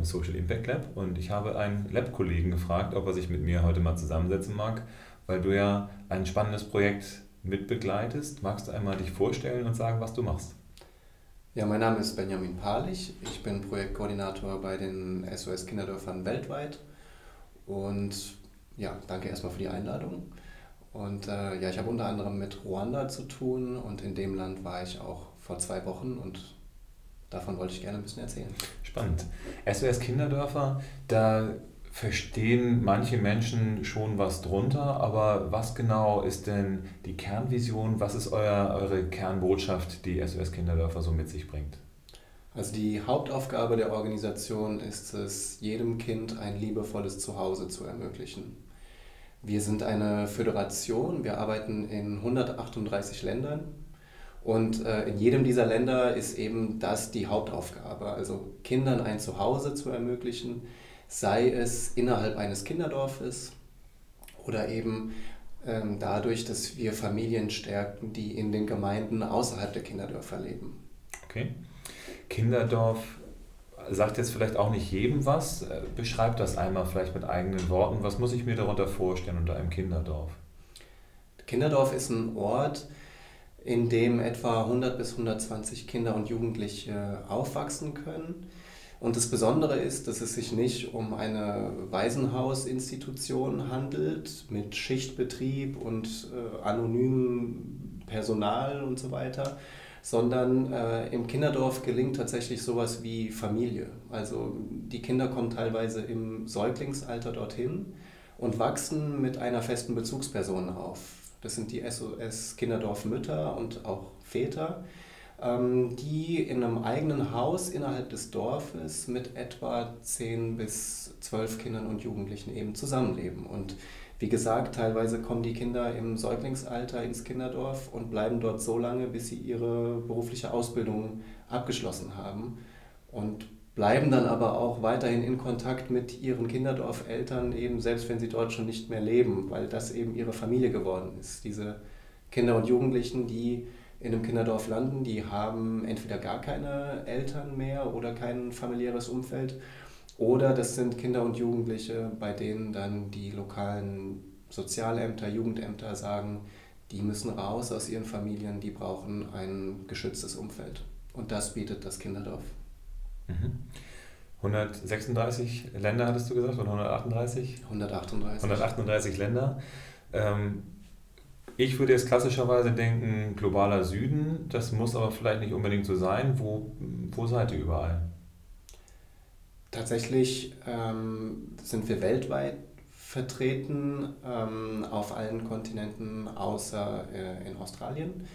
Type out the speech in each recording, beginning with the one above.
im Social Impact Lab und ich habe einen Lab-Kollegen gefragt, ob er sich mit mir heute mal zusammensetzen mag, weil du ja ein spannendes Projekt mitbegleitest. Magst du einmal dich vorstellen und sagen, was du machst? Ja, mein Name ist Benjamin Palich. Ich bin Projektkoordinator bei den SOS Kinderdörfern weltweit. Und ja, danke erstmal für die Einladung. Und äh, ja, ich habe unter anderem mit Ruanda zu tun und in dem Land war ich auch vor zwei Wochen und davon wollte ich gerne ein bisschen erzählen. Spannend. SOS Kinderdörfer, da verstehen manche Menschen schon was drunter, aber was genau ist denn die Kernvision? Was ist euer, eure Kernbotschaft, die SOS Kinderdörfer so mit sich bringt? Also die Hauptaufgabe der Organisation ist es, jedem Kind ein liebevolles Zuhause zu ermöglichen. Wir sind eine Föderation, wir arbeiten in 138 Ländern und äh, in jedem dieser Länder ist eben das die Hauptaufgabe, also Kindern ein Zuhause zu ermöglichen, sei es innerhalb eines Kinderdorfes oder eben ähm, dadurch, dass wir Familien stärken, die in den Gemeinden außerhalb der Kinderdörfer leben. Okay. Kinderdorf sagt jetzt vielleicht auch nicht jedem was. Äh, beschreibt das einmal vielleicht mit eigenen Worten. Was muss ich mir darunter vorstellen unter einem Kinderdorf? Kinderdorf ist ein Ort, in dem etwa 100 bis 120 Kinder und Jugendliche aufwachsen können. Und das Besondere ist, dass es sich nicht um eine Waisenhausinstitution handelt mit Schichtbetrieb und äh, anonymem Personal und so weiter, sondern äh, im Kinderdorf gelingt tatsächlich sowas wie Familie. Also die Kinder kommen teilweise im Säuglingsalter dorthin und wachsen mit einer festen Bezugsperson auf. Das sind die SOS Kinderdorf Mütter und auch Väter, ähm, die in einem eigenen Haus innerhalb des Dorfes mit etwa 10 bis 12 Kindern und Jugendlichen eben zusammenleben. Und wie gesagt, teilweise kommen die Kinder im Säuglingsalter ins Kinderdorf und bleiben dort so lange, bis sie ihre berufliche Ausbildung abgeschlossen haben und bleiben dann aber auch weiterhin in Kontakt mit ihren Kinderdorfeltern, eben selbst wenn sie dort schon nicht mehr leben, weil das eben ihre Familie geworden ist. Diese Kinder und Jugendlichen, die in einem Kinderdorf landen, die haben entweder gar keine Eltern mehr oder kein familiäres Umfeld oder das sind Kinder und Jugendliche, bei denen dann die lokalen Sozialämter, Jugendämter sagen, die müssen raus aus ihren Familien, die brauchen ein geschütztes Umfeld. Und das bietet das Kinderdorf. Mhm. 136 Länder hattest du gesagt oder 138? 138. 138 Länder. Ähm, ich würde jetzt klassischerweise denken, globaler Süden, das muss aber vielleicht nicht unbedingt so sein. Wo, wo seid ihr überall? Tatsächlich ähm, sind wir weltweit vertreten ähm, auf allen Kontinenten außer äh, in Australien.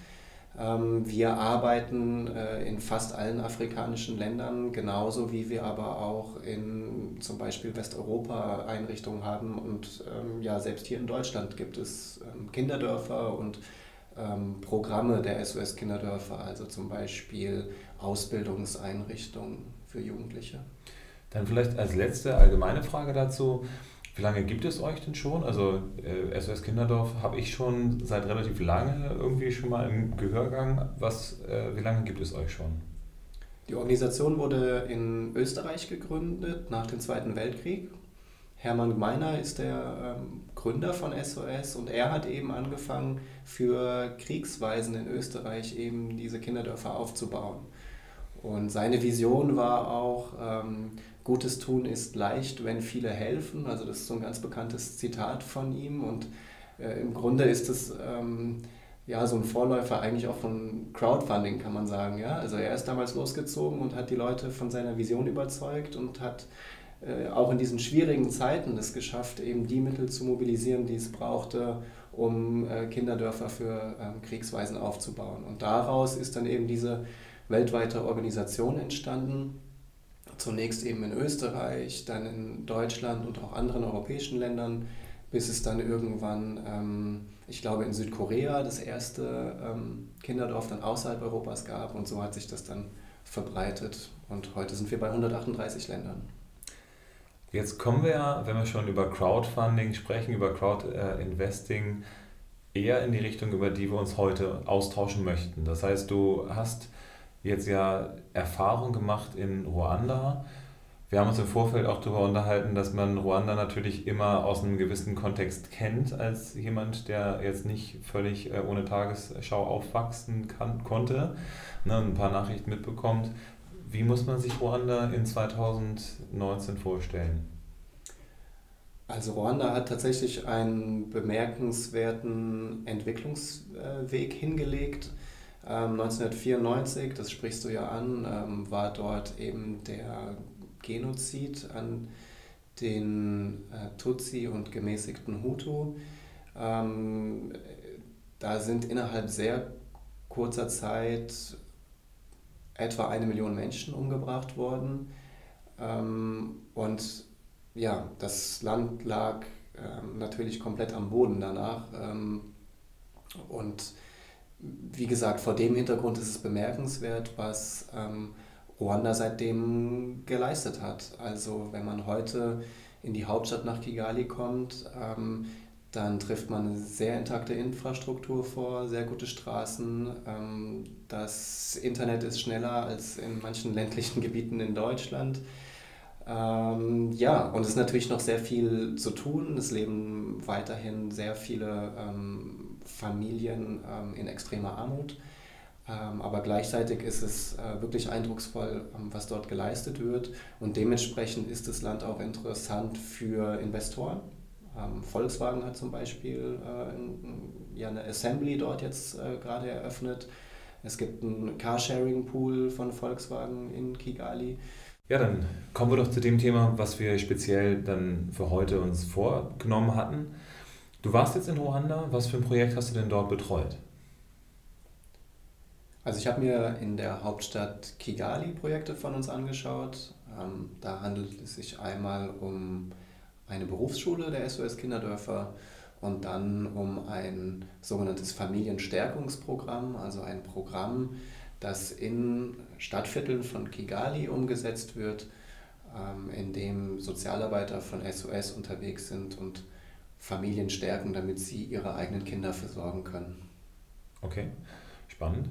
Ähm, wir arbeiten äh, in fast allen afrikanischen Ländern, genauso wie wir aber auch in zum Beispiel Westeuropa Einrichtungen haben. Und ähm, ja, selbst hier in Deutschland gibt es ähm, Kinderdörfer und Programme der SOS Kinderdörfer, also zum Beispiel Ausbildungseinrichtungen für Jugendliche. Dann vielleicht als letzte allgemeine Frage dazu. Wie lange gibt es euch denn schon? Also äh, SOS Kinderdorf habe ich schon seit relativ lange irgendwie schon mal im Gehörgang. Was, äh, wie lange gibt es euch schon? Die Organisation wurde in Österreich gegründet nach dem Zweiten Weltkrieg. Hermann Gmeiner ist der ähm, Gründer von SOS und er hat eben angefangen, für Kriegsweisen in Österreich eben diese Kinderdörfer aufzubauen. Und seine Vision war auch, ähm, Gutes tun ist leicht, wenn viele helfen. Also das ist so ein ganz bekanntes Zitat von ihm. Und äh, im Grunde ist es ähm, ja so ein Vorläufer eigentlich auch von Crowdfunding, kann man sagen. Ja? Also er ist damals losgezogen und hat die Leute von seiner Vision überzeugt und hat äh, auch in diesen schwierigen Zeiten es geschafft, eben die Mittel zu mobilisieren, die es brauchte, um äh, Kinderdörfer für ähm, Kriegsweisen aufzubauen. Und daraus ist dann eben diese weltweite Organisation entstanden. Zunächst eben in Österreich, dann in Deutschland und auch anderen europäischen Ländern, bis es dann irgendwann, ähm, ich glaube in Südkorea, das erste ähm, Kinderdorf dann außerhalb Europas gab und so hat sich das dann verbreitet und heute sind wir bei 138 Ländern. Jetzt kommen wir ja, wenn wir schon über Crowdfunding sprechen, über Crowdinvesting, eher in die Richtung, über die wir uns heute austauschen möchten. Das heißt, du hast jetzt ja Erfahrung gemacht in Ruanda. Wir haben uns im Vorfeld auch darüber unterhalten, dass man Ruanda natürlich immer aus einem gewissen Kontext kennt, als jemand, der jetzt nicht völlig äh, ohne Tagesschau aufwachsen kann, konnte, ne, ein paar Nachrichten mitbekommt. Wie muss man sich Ruanda in 2019 vorstellen? Also Ruanda hat tatsächlich einen bemerkenswerten Entwicklungsweg hingelegt. 1994, ähm, das sprichst du ja an, ähm, war dort eben der Genozid an den äh, Tutsi und gemäßigten Hutu. Ähm, da sind innerhalb sehr kurzer Zeit etwa eine Million Menschen umgebracht worden. und ja, das Land lag ähm, natürlich komplett am Boden danach. Ähm, und wie gesagt, vor dem Hintergrund ist es bemerkenswert, was ähm, Ruanda seitdem geleistet hat. Also wenn man heute in die Hauptstadt nach Kigali kommt, ähm, dann trifft man eine sehr intakte Infrastruktur vor, sehr gute Straßen. Ähm, das Internet ist schneller als in manchen ländlichen Gebieten in Deutschland. Ähm, ja, und es ist natürlich noch sehr viel zu tun. Es leben weiterhin sehr viele ähm, Familien ähm, in extremer Armut. Ähm, aber gleichzeitig ist es äh, wirklich eindrucksvoll, ähm, was dort geleistet wird. Und dementsprechend ist das Land auch interessant für Investoren. Volkswagen hat zum Beispiel äh, ja, eine Assembly dort jetzt äh, gerade eröffnet. Es gibt einen Carsharing-Pool von Volkswagen in Kigali. Ja, dann kommen wir doch zu dem Thema, was wir speziell dann für heute uns vorgenommen hatten. Du warst jetzt in Ruanda. Was für ein Projekt hast du denn dort betreut? Also ich habe mir in der Hauptstadt Kigali Projekte von uns angeschaut. Ähm, da handelt es sich einmal um eine Berufsschule der SOS Kinderdörfer und dann um ein sogenanntes Familienstärkungsprogramm, also ein Programm, das in Stadtvierteln von Kigali umgesetzt wird, ähm, in dem Sozialarbeiter von SOS unterwegs sind und Familien stärken, damit sie ihre eigenen Kinder versorgen können. Okay, spannend.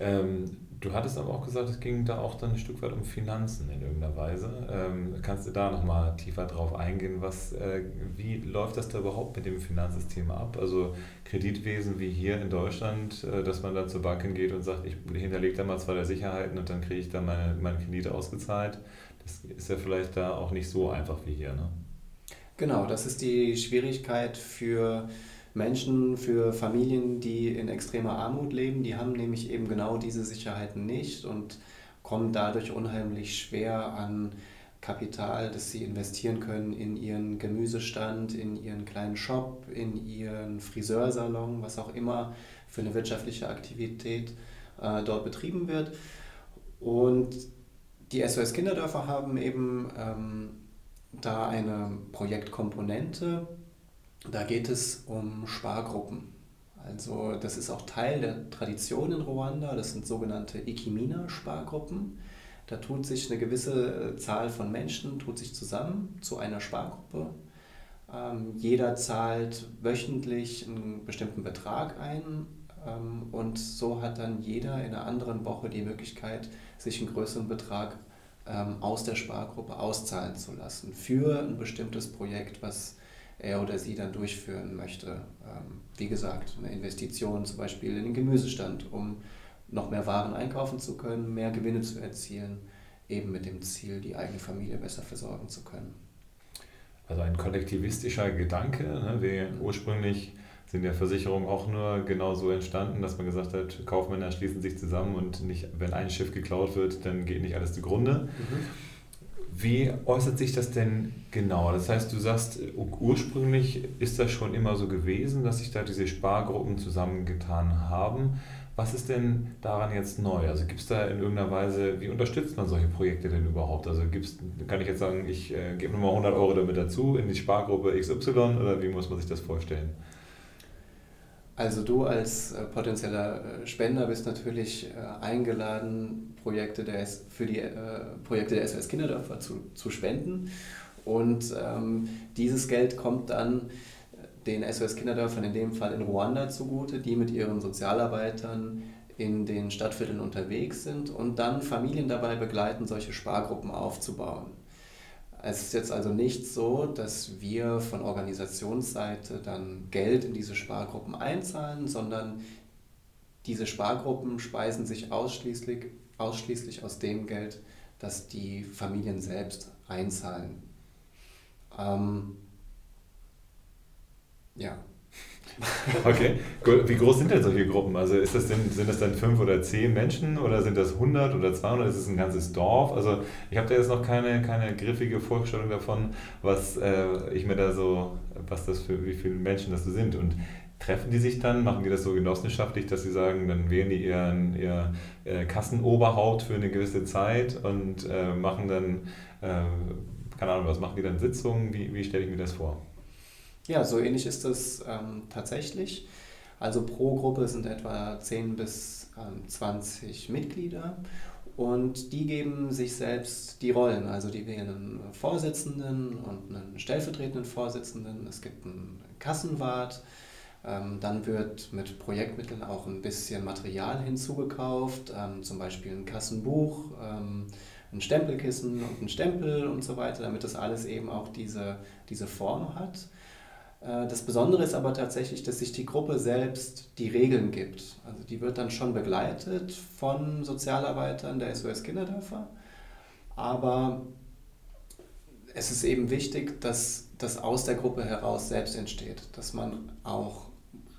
Ähm, du hattest aber auch gesagt, es ging da auch dann ein Stück weit um Finanzen in irgendeiner Weise. Ähm, kannst du da nochmal tiefer drauf eingehen? Was, äh, wie läuft das da überhaupt mit dem Finanzsystem ab? Also Kreditwesen wie hier in Deutschland, äh, dass man dann zur Bank geht und sagt, ich hinterlege da mal zwei der Sicherheiten und dann kriege ich dann meine, meine Kredite ausgezahlt. Das ist ja vielleicht da auch nicht so einfach wie hier. Ne? Genau, das ist die Schwierigkeit für Menschen, für Familien, die in extremer Armut leben, die haben nämlich eben genau diese Sicherheiten nicht und kommen dadurch unheimlich schwer an Kapital, das sie investieren können in ihren Gemüsestand, in ihren kleinen Shop, in ihren Friseursalon, was auch immer für eine wirtschaftliche Aktivität äh, dort betrieben wird. Und die SOS Kinderdörfer haben eben ähm, da eine Projektkomponente, da geht es um Spargruppen. Also das ist auch Teil der Tradition in Ruanda. Das sind sogenannte Ikimina-Spargruppen. Da tut sich eine gewisse äh, Zahl von Menschen tut sich zusammen zu einer Spargruppe. Ähm, jeder zahlt wöchentlich einen bestimmten Betrag ein ähm, und so hat dann jeder in einer anderen Woche die Möglichkeit, sich einen größeren Betrag aus der Spargruppe auszahlen zu lassen für ein bestimmtes Projekt, was er oder sie dann durchführen möchte. Ähm, wie gesagt, eine Investition zum Beispiel in den Gemüsestand, um noch mehr Waren einkaufen zu können, mehr Gewinne zu erzielen, eben mit dem Ziel, die eigene Familie besser versorgen zu können. Also ein kollektivistischer Gedanke. Ne? Wir ursprünglich sind ja Versicherungen auch nur genau so entstanden, dass man gesagt hat, Kaufmänner schließen sich zusammen und nicht, wenn ein Schiff geklaut wird, dann geht nicht alles zugrunde. Mhm. Wie äußert sich das denn genau? Das heißt, du sagst, ursprünglich ist das schon immer so gewesen, dass sich da diese Spargruppen zusammengetan haben. Was ist denn daran jetzt neu? Also gibt es da in irgendeiner Weise, wie unterstützt man solche Projekte denn überhaupt? Also gibt's, kann ich jetzt sagen, ich äh, gebe nochmal 100 Euro damit dazu in die Spargruppe XY oder wie muss man sich das vorstellen? Also du als äh, potenzieller äh, Spender bist natürlich äh, eingeladen, Projekte der, für die Projekte der SOS Kinderdörfer zu, zu spenden. Und ähm, dieses Geld kommt dann den SOS Kinderdörfern in dem Fall in Ruanda zugute, die mit ihren Sozialarbeitern in den Stadtvierteln unterwegs sind und dann Familien dabei begleiten, solche Spargruppen aufzubauen. Es ist jetzt also nicht so, dass wir von Organisationsseite dann Geld in diese Spargruppen einzahlen, sondern diese Spargruppen speisen sich ausschließlich, ausschließlich aus dem Geld, das die Familien selbst einzahlen. Ähm, ja. Okay, wie groß sind denn solche Gruppen? Also ist das denn, sind das dann fünf oder zehn Menschen oder sind das 100 oder 200? Ist es ein ganzes Dorf? Also ich habe da jetzt noch keine, keine griffige Vorstellung davon, was äh, ich mir da so, was das für, wie viele Menschen das so sind. Und treffen die sich dann, machen die das so genossenschaftlich, dass sie sagen, dann wählen die ihren, ihr äh, Kassenoberhaupt für eine gewisse Zeit und äh, machen dann, äh, keine Ahnung, was machen die dann Sitzungen? Wie, wie stelle ich mir das vor? Ja, so ähnlich ist es ähm, tatsächlich. Also pro Gruppe sind etwa 10 bis ähm, 20 Mitglieder und die geben sich selbst die Rollen. Also die wählen einen Vorsitzenden und einen stellvertretenden Vorsitzenden. Es gibt einen Kassenwart. Ähm, dann wird mit Projektmitteln auch ein bisschen Material hinzugekauft, ähm, zum Beispiel ein Kassenbuch, ähm, ein Stempelkissen und ein Stempel und so weiter, damit das alles eben auch diese, diese Form hat. Äh, das Besondere ist aber tatsächlich, dass sich die Gruppe selbst die Regeln gibt. Also die wird dann schon begleitet von Sozialarbeitern der SOS Kinderdörfer. Aber es ist eben wichtig, dass das aus der Gruppe heraus selbst entsteht, dass man auch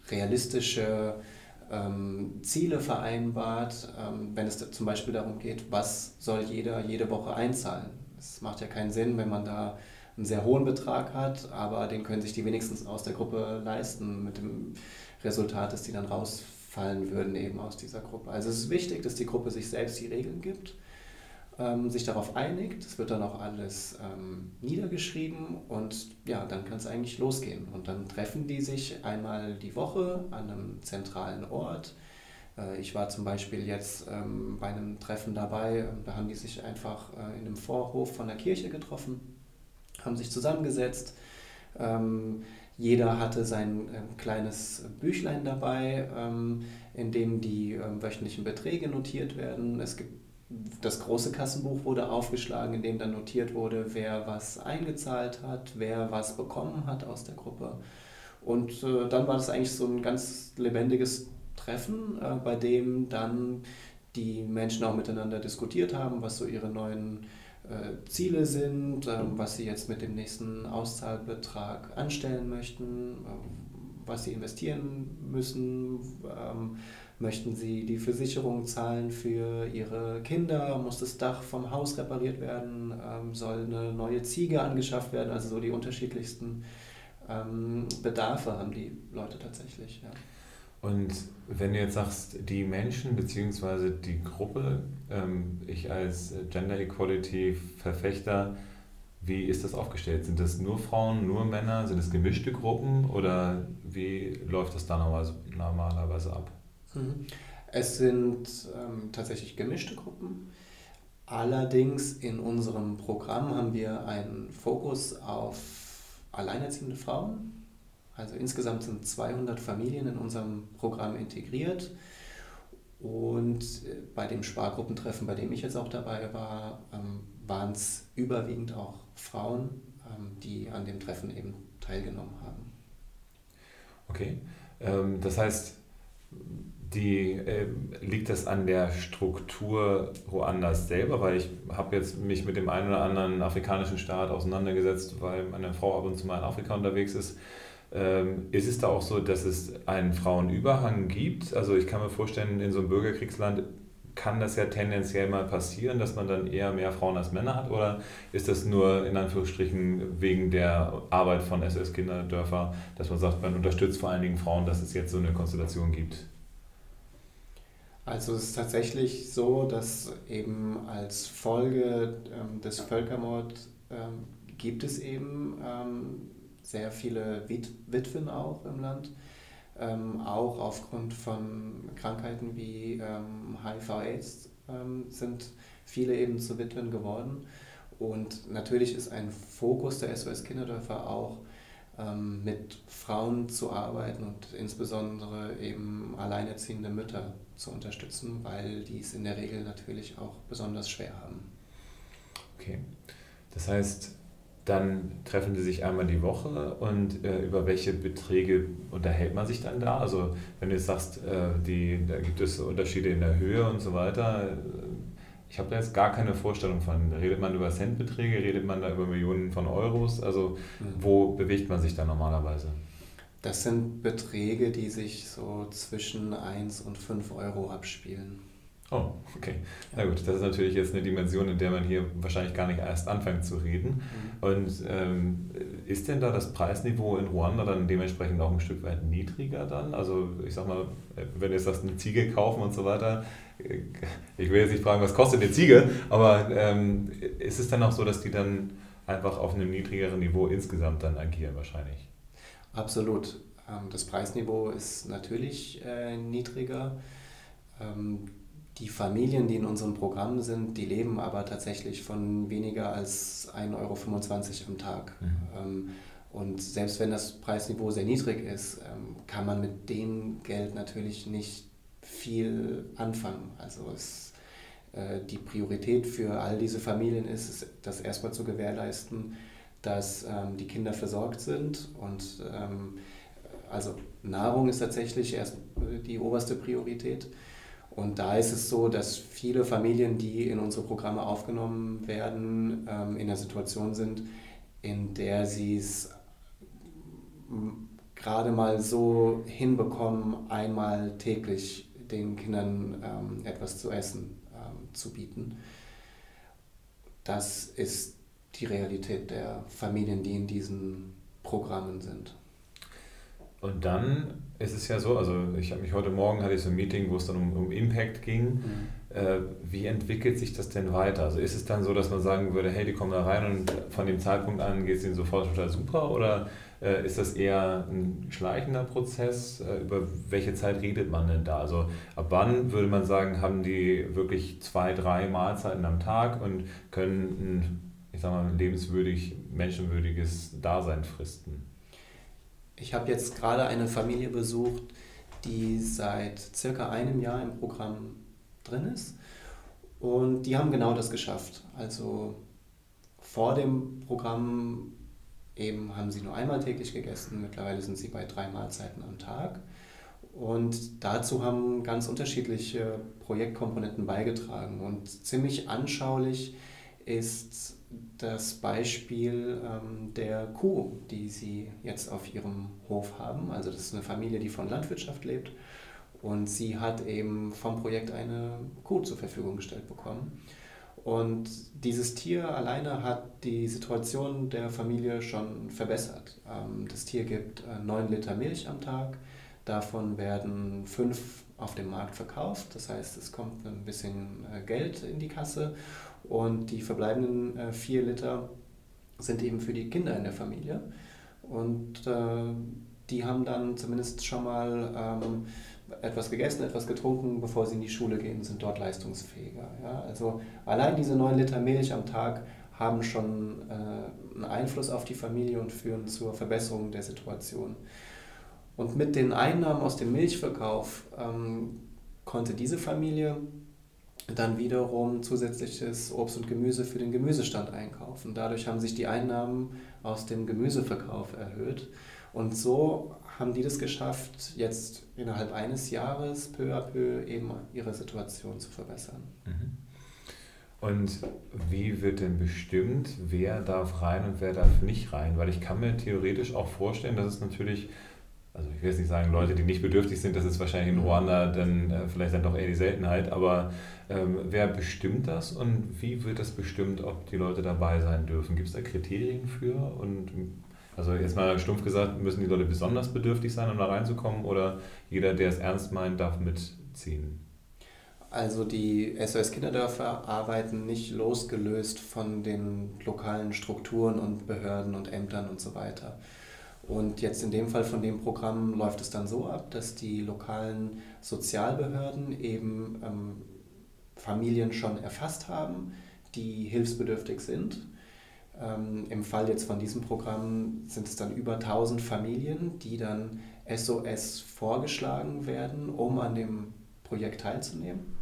realistische ähm, Ziele vereinbart, ähm, wenn es zum Beispiel darum geht, was soll jeder jede Woche einzahlen. Es macht ja keinen Sinn, wenn man da einen sehr hohen Betrag hat, aber den können sich die wenigstens aus der Gruppe leisten, mit dem Resultat, dass die dann rausfallen würden eben aus dieser Gruppe. Also es ist wichtig, dass die Gruppe sich selbst die Regeln gibt, ähm, sich darauf einigt, es wird dann auch alles ähm, niedergeschrieben und ja, dann kann es eigentlich losgehen. Und dann treffen die sich einmal die Woche an einem zentralen Ort. Äh, ich war zum Beispiel jetzt ähm, bei einem Treffen dabei, da haben die sich einfach äh, in einem Vorhof von der Kirche getroffen haben sich zusammengesetzt. Ähm, jeder hatte sein äh, kleines Büchlein dabei, ähm, in dem die äh, wöchentlichen Beträge notiert werden. Es gibt das große Kassenbuch wurde aufgeschlagen, in dem dann notiert wurde, wer was eingezahlt hat, wer was bekommen hat aus der Gruppe. Und äh, dann war das eigentlich so ein ganz lebendiges Treffen, äh, bei dem dann die Menschen auch miteinander diskutiert haben, was so ihre neuen äh, Ziele sind, ähm, was sie jetzt mit dem nächsten Auszahlbetrag anstellen möchten, ähm, was sie investieren müssen. Ähm, möchten sie die Versicherung zahlen für ihre Kinder? Muss das Dach vom Haus repariert werden? soll eine neue Ziege angeschafft werden? Also so die unterschiedlichsten Bedarfe haben die Leute tatsächlich. Ja. Und wenn du jetzt sagst, die Menschen bzw. die Gruppe, ähm, ich als Gender Equality Verfechter, wie ist das aufgestellt? Sind das nur Frauen, nur Männer? Sind es gemischte Gruppen oder wie läuft das da normalerweise ab? Mhm. Es sind ähm, tatsächlich gemischte Gruppen. Allerdings in unserem Programm haben wir einen Fokus auf alleinerziehende Frauen also insgesamt sind 200 Familien in unserem Programm integriert. Und äh, bei dem Spargruppentreffen, bei dem ich jetzt auch dabei war, ähm, waren es überwiegend auch Frauen, ähm, die an dem Treffen eben teilgenommen haben. Okay, ähm, das heißt, die, äh, liegt das an der Struktur Ruandas selber? Weil ich habe jetzt mich mit dem einen oder anderen afrikanischen Staat auseinandergesetzt, weil meine Frau ab und zu mal in Afrika unterwegs ist. Ähm, ist es da auch so, dass es einen Frauenüberhang gibt? Also ich kann mir vorstellen, in so einem Bürgerkriegsland kann das ja tendenziell mal passieren, dass man dann eher mehr Frauen als Männer hat? Oder ist das nur in Anführungsstrichen wegen der Arbeit von SS Kinderdörfer, dass man sagt, man unterstützt vor allen Dingen Frauen, dass es jetzt so eine Konstellation gibt? Also es ist tatsächlich so, dass eben als Folge ähm, des Völkermords ähm, gibt es eben ähm, sehr viele Witwen auch im Land, ähm, auch aufgrund von Krankheiten wie ähm, HIV-Aids ähm, sind viele eben zu Witwen geworden. Und natürlich ist ein Fokus der SOS Kinderdörfer auch, ähm, mit Frauen zu arbeiten und insbesondere eben alleinerziehende Mütter zu unterstützen, weil die es in der Regel natürlich auch besonders schwer haben. Okay, das heißt, dann treffen die sich einmal die Woche und äh, über welche Beträge unterhält man sich dann da? Also wenn du jetzt sagst, äh, die, da gibt es Unterschiede in der Höhe und so weiter, ich habe da jetzt gar keine Vorstellung von. Redet man über Centbeträge, redet man da über Millionen von Euros? Also mhm. wo bewegt man sich da normalerweise? Das sind Beträge, die sich so zwischen 1 und 5 Euro abspielen. Oh, okay. Na gut, das ist natürlich jetzt eine Dimension, in der man hier wahrscheinlich gar nicht erst anfängt zu reden. Mhm. Und ähm, ist denn da das Preisniveau in Ruanda dann dementsprechend auch ein Stück weit niedriger dann? Also ich sag mal, wenn jetzt sagst, eine Ziege kaufen und so weiter, ich will jetzt nicht fragen, was kostet eine Ziege, aber ähm, ist es dann auch so, dass die dann einfach auf einem niedrigeren Niveau insgesamt dann agieren wahrscheinlich? Absolut. Ähm, das Preisniveau ist natürlich äh, niedriger. Ähm, die Familien, die in unserem Programm sind, die leben aber tatsächlich von weniger als 1,25 Euro am Tag. Mhm. Ähm, und selbst wenn das Preisniveau sehr niedrig ist, kann man mit dem Geld natürlich nicht viel anfangen. Also es, äh, die Priorität für all diese Familien ist, das erstmal zu gewährleisten, dass ähm, die Kinder versorgt sind. Und ähm, also Nahrung ist tatsächlich erst die oberste Priorität. Und da ist es so, dass viele Familien, die in unsere Programme aufgenommen werden, ähm, in der Situation sind, in der sie es gerade mal so hinbekommen, einmal täglich den Kindern ähm, etwas zu essen ähm, zu bieten. Das ist die Realität der Familien, die in diesen Programmen sind. Und dann ist es ja so, also ich habe mich heute Morgen hatte ich so ein Meeting, wo es dann um, um Impact ging. Mhm. Äh, wie entwickelt sich das denn weiter? Also ist es dann so, dass man sagen würde, hey, die kommen da rein und von dem Zeitpunkt an geht es ihnen sofort total super oder äh, ist das eher ein schleichender Prozess? Äh, über welche Zeit redet man denn da? Also ab wann würde man sagen, haben die wirklich zwei, drei Mahlzeiten am Tag und können ein, ich sag mal, lebenswürdig, menschenwürdiges Dasein fristen? Ich habe jetzt gerade eine Familie besucht, die seit circa einem Jahr im Programm drin ist. Und die haben genau das geschafft. Also vor dem Programm Eben haben sie nur einmal täglich gegessen, mittlerweile sind sie bei drei Mahlzeiten am Tag. Und dazu haben ganz unterschiedliche Projektkomponenten beigetragen. Und ziemlich anschaulich ist das Beispiel ähm, der Kuh, die sie jetzt auf ihrem Hof haben. Also das ist eine Familie, die von Landwirtschaft lebt. Und sie hat eben vom Projekt eine Kuh zur Verfügung gestellt bekommen. Und dieses Tier alleine hat die Situation der Familie schon verbessert. Ähm, das Tier gibt 9 äh, Liter Milch am Tag, davon werden 5 auf dem Markt verkauft, das heißt es kommt ein bisschen äh, Geld in die Kasse und die verbleibenden 4 äh, Liter sind eben für die Kinder in der Familie und die haben dann zumindest schon mal ähm, etwas gegessen, etwas getrunken, bevor sie in die Schule gehen, sind dort leistungsfähiger. Ja? Also allein diese 9 Liter Milch am Tag haben schon äh, einen Einfluss auf die Familie und führen zur Verbesserung der Situation. Und mit den Einnahmen aus dem Milchverkauf ähm, konnte diese Familie dann wiederum zusätzliches Obst und Gemüse für den Gemüsestand einkaufen. Dadurch haben sich die Einnahmen aus dem Gemüseverkauf erhöht. Und so haben die das geschafft, jetzt innerhalb eines Jahres peu à peu eben ihre Situation zu verbessern. Mhm. Und wie wird denn bestimmt, wer darf rein und wer darf nicht rein? Weil ich kann mir theoretisch auch vorstellen, dass es natürlich, also ich will jetzt nicht sagen, Leute, die nicht bedürftig sind, das ist wahrscheinlich in Ruanda dann äh, vielleicht dann doch eher die Seltenheit, aber ähm, wer bestimmt das und wie wird das bestimmt, ob die Leute dabei sein dürfen? Gibt es da Kriterien für und also jetzt mal stumpf gesagt, müssen die Leute besonders bedürftig sein, um da reinzukommen oder jeder, der es ernst meint, darf mitziehen? Also die SOS Kinderdörfer arbeiten nicht losgelöst von den lokalen Strukturen und Behörden und Ämtern und so weiter. Und jetzt in dem Fall von dem Programm läuft es dann so ab, dass die lokalen Sozialbehörden eben ähm, Familien schon erfasst haben, die hilfsbedürftig sind Ähm, Im Fall jetzt von diesem Programm sind es dann über 1000 Familien, die dann SOS vorgeschlagen werden, um an dem Projekt teilzunehmen.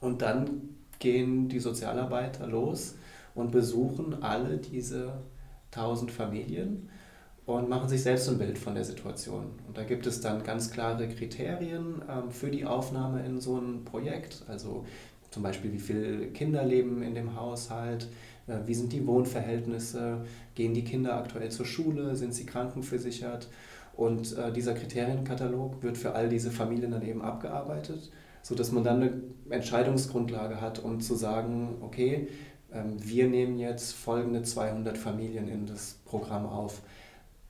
Und dann gehen die Sozialarbeiter los und besuchen alle diese 1000 Familien und machen sich selbst ein Bild von der Situation. Und da gibt es dann ganz klare Kriterien ähm, für die Aufnahme in so ein Projekt. Also zum Beispiel, wie viele Kinder leben in dem Haushalt, äh, wie sind die Wohnverhältnisse, gehen die Kinder aktuell zur Schule, sind sie krankenversichert. Und äh, dieser Kriterienkatalog wird für all diese Familien dann eben abgearbeitet, sodass man dann eine Entscheidungsgrundlage hat, um zu sagen, okay, ähm, wir nehmen jetzt folgende 200 Familien in das Programm auf.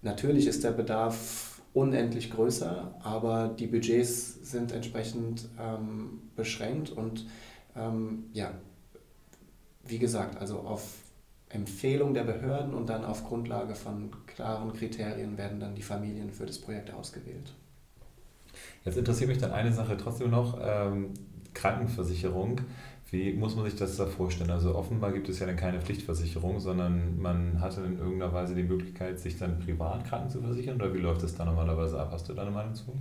Natürlich ist der Bedarf unendlich größer, aber die Budgets sind entsprechend ähm, beschränkt und ähm, ja, wie gesagt, also auf Empfehlung der Behörden und dann auf Grundlage von klaren Kriterien werden dann die Familien für das Projekt ausgewählt. Jetzt interessiert mich dann eine Sache trotzdem noch, ähm, Krankenversicherung. Wie muss man sich das da vorstellen? Also offenbar gibt es ja dann keine Pflichtversicherung, sondern man hatte in irgendeiner Weise die Möglichkeit, sich dann privat kranken zu versichern oder wie läuft das da normalerweise ab? Hast du da eine Meinung zu?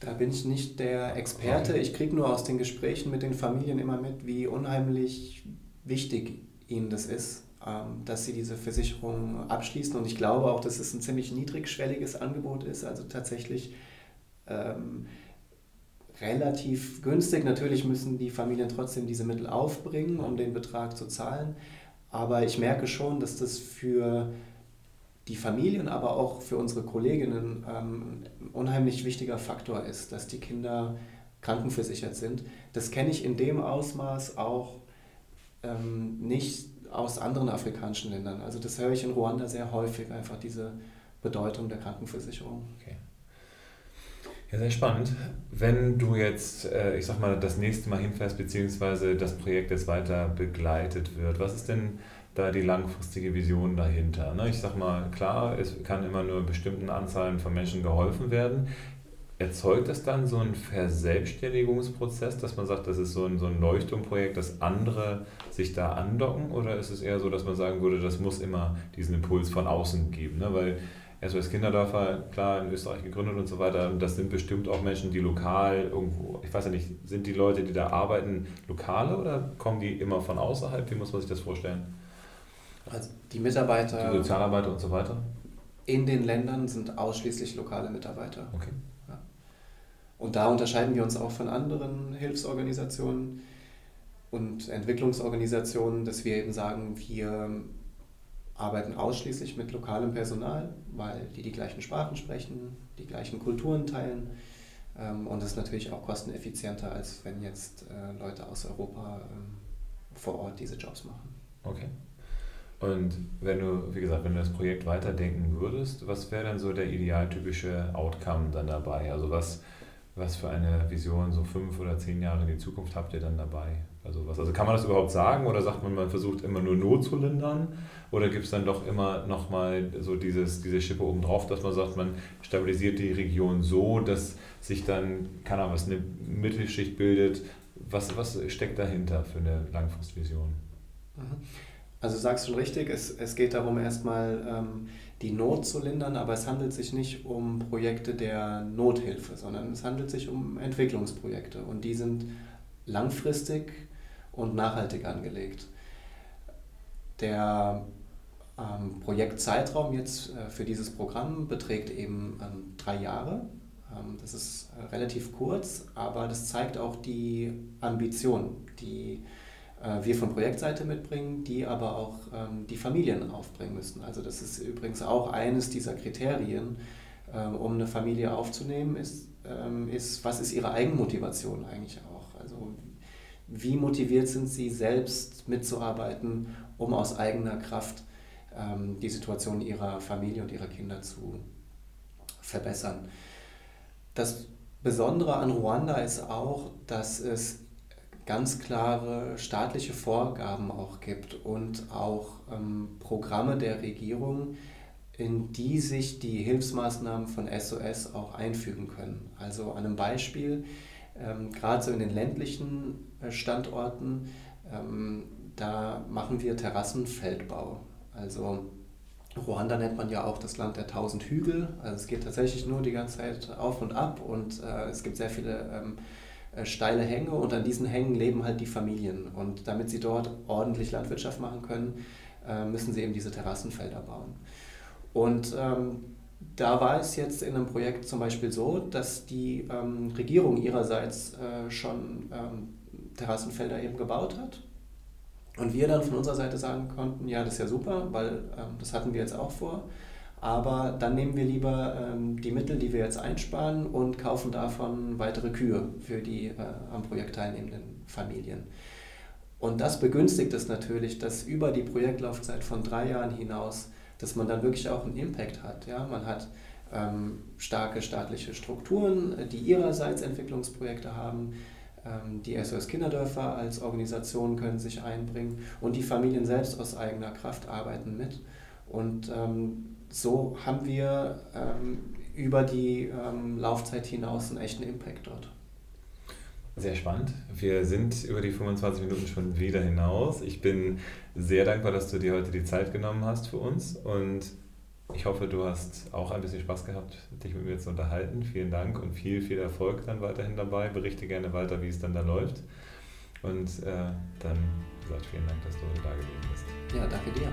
Da bin ich nicht der Experte. Ich kriege nur aus den Gesprächen mit den Familien immer mit, wie unheimlich wichtig ihnen das ist, ähm, dass sie diese Versicherung abschließen. Und ich glaube auch, dass es ein ziemlich niedrigschwelliges Angebot ist. Also tatsächlich ähm, relativ günstig. Natürlich müssen die Familien trotzdem diese Mittel aufbringen, um den Betrag zu zahlen. Aber ich merke schon, dass das für die Familien, aber auch für unsere Kolleginnen ähm, ein unheimlich wichtiger Faktor ist, dass die Kinder krankenversichert sind. Das kenne ich in dem Ausmaß auch ähm, nicht aus anderen afrikanischen Ländern. Also das höre ich in Ruanda sehr häufig, einfach diese Bedeutung der Krankenversicherung. Okay. Ja, sehr spannend. Wenn du jetzt, äh, ich sag mal, das nächste Mal hinfährst, beziehungsweise das Projekt jetzt weiter begleitet wird, was ist denn da die langfristige Vision dahinter? Ne? Ich sag mal, klar, es kann immer nur bestimmten Anzahlen von Menschen geholfen werden. Erzeugt das dann so einen Verselbstständigungsprozess, dass man sagt, das ist so ein, so ein Leuchtturmprojekt, dass andere sich da andocken? Oder ist es eher so, dass man sagen würde, das muss immer diesen Impuls von außen geben? Ne? Weil SOS Kinderdörfer, klar, in Österreich gegründet und so weiter. Und das sind bestimmt auch Menschen, die lokal irgendwo, ich weiß ja nicht, sind die Leute, die da arbeiten, lokale oder kommen die immer von außerhalb? Wie muss man sich das vorstellen? Also die Mitarbeiter. Die Sozialarbeiter und so weiter? In den Ländern sind ausschließlich lokale Mitarbeiter. Okay. Ja. Und da unterscheiden wir uns auch von anderen Hilfsorganisationen und Entwicklungsorganisationen, dass wir eben sagen, wir arbeiten ausschließlich mit lokalem Personal, weil die die gleichen Sprachen sprechen, die gleichen Kulturen teilen. Ähm, und das ist natürlich auch kosteneffizienter, als wenn jetzt äh, Leute aus Europa ähm, vor Ort diese Jobs machen. Okay. Und wenn du, wie gesagt, wenn du das Projekt weiterdenken würdest, was wäre dann so der idealtypische Outcome dann dabei? Also was, was für eine Vision so fünf oder zehn Jahre in die Zukunft habt ihr dann dabei? Also, was, also kann man das überhaupt sagen oder sagt man, man versucht immer nur Not zu lindern? Oder gibt es dann doch immer nochmal so dieses, diese Schippe obendrauf, dass man sagt, man stabilisiert die Region so, dass sich dann, keine Ahnung, was eine Mittelschicht bildet? Was, was steckt dahinter für eine Langfristvision? Mhm. Also sagst du richtig, es, es geht darum, erstmal ähm, die Not zu lindern, aber es handelt sich nicht um Projekte der Nothilfe, sondern es handelt sich um Entwicklungsprojekte und die sind langfristig und nachhaltig angelegt. Der ähm, Projektzeitraum jetzt äh, für dieses Programm beträgt eben ähm, drei Jahre. Ähm, das ist äh, relativ kurz, aber das zeigt auch die Ambition, die äh, wir von Projektseite mitbringen, die aber auch ähm, die Familien aufbringen müssen. Also das ist übrigens auch eines dieser Kriterien, ähm, um eine Familie aufzunehmen, ist, ähm, ist, was ist ihre Eigenmotivation eigentlich auch? Wie motiviert sind sie selbst mitzuarbeiten, um aus eigener Kraft die Situation ihrer Familie und ihrer Kinder zu verbessern. Das Besondere an Ruanda ist auch, dass es ganz klare staatliche Vorgaben auch gibt und auch ähm, Programme der Regierung, in die sich die Hilfsmaßnahmen von SOS auch einfügen können. Also an einem Beispiel, ähm, gerade so in den ländlichen äh, Standorten Ähm, da machen wir Terrassenfeldbau. Also Ruanda nennt man ja auch das Land der tausend Hügel. Also es geht tatsächlich nur die ganze Zeit auf und ab und äh, es gibt sehr viele ähm, äh, steile Hänge und an diesen Hängen leben halt die Familien. Und damit sie dort ordentlich Landwirtschaft machen können, äh, müssen sie eben diese Terrassenfelder bauen. Und ähm, da war es jetzt in einem Projekt zum Beispiel so, dass die ähm, Regierung ihrerseits äh, schon ähm, Terrassenfelder eben gebaut hat. Und wir dann von unserer Seite sagen konnten, ja, das ist ja super, weil ähm, das hatten wir jetzt auch vor. Aber dann nehmen wir lieber ähm, die Mittel, die wir jetzt einsparen und kaufen davon weitere Kühe für die äh, am Projekt teilnehmenden Familien. Und das begünstigt es natürlich, dass über die Projektlaufzeit von drei Jahren hinaus, dass man dann wirklich auch einen Impact hat. Ja? Man hat ähm, starke staatliche Strukturen, die ihrerseits Entwicklungsprojekte haben. Ähm, die SOS Kinderdörfer als Organisation können sich einbringen und die Familien selbst aus eigener Kraft arbeiten mit. Und ähm, so haben wir ähm, über die ähm, Laufzeit hinaus einen echten Impact dort. Sehr spannend. Wir sind über die 25 Minuten schon wieder hinaus. Ich bin sehr dankbar, dass du dir heute die Zeit genommen hast für uns und ich hoffe, du hast auch ein bisschen Spaß gehabt, dich mit mir zu unterhalten. Vielen Dank und viel, viel Erfolg dann weiterhin dabei. Berichte gerne weiter, wie es dann da läuft. Und äh, dann, wie gesagt, vielen Dank, dass du da gewesen bist. Ja, danke dir.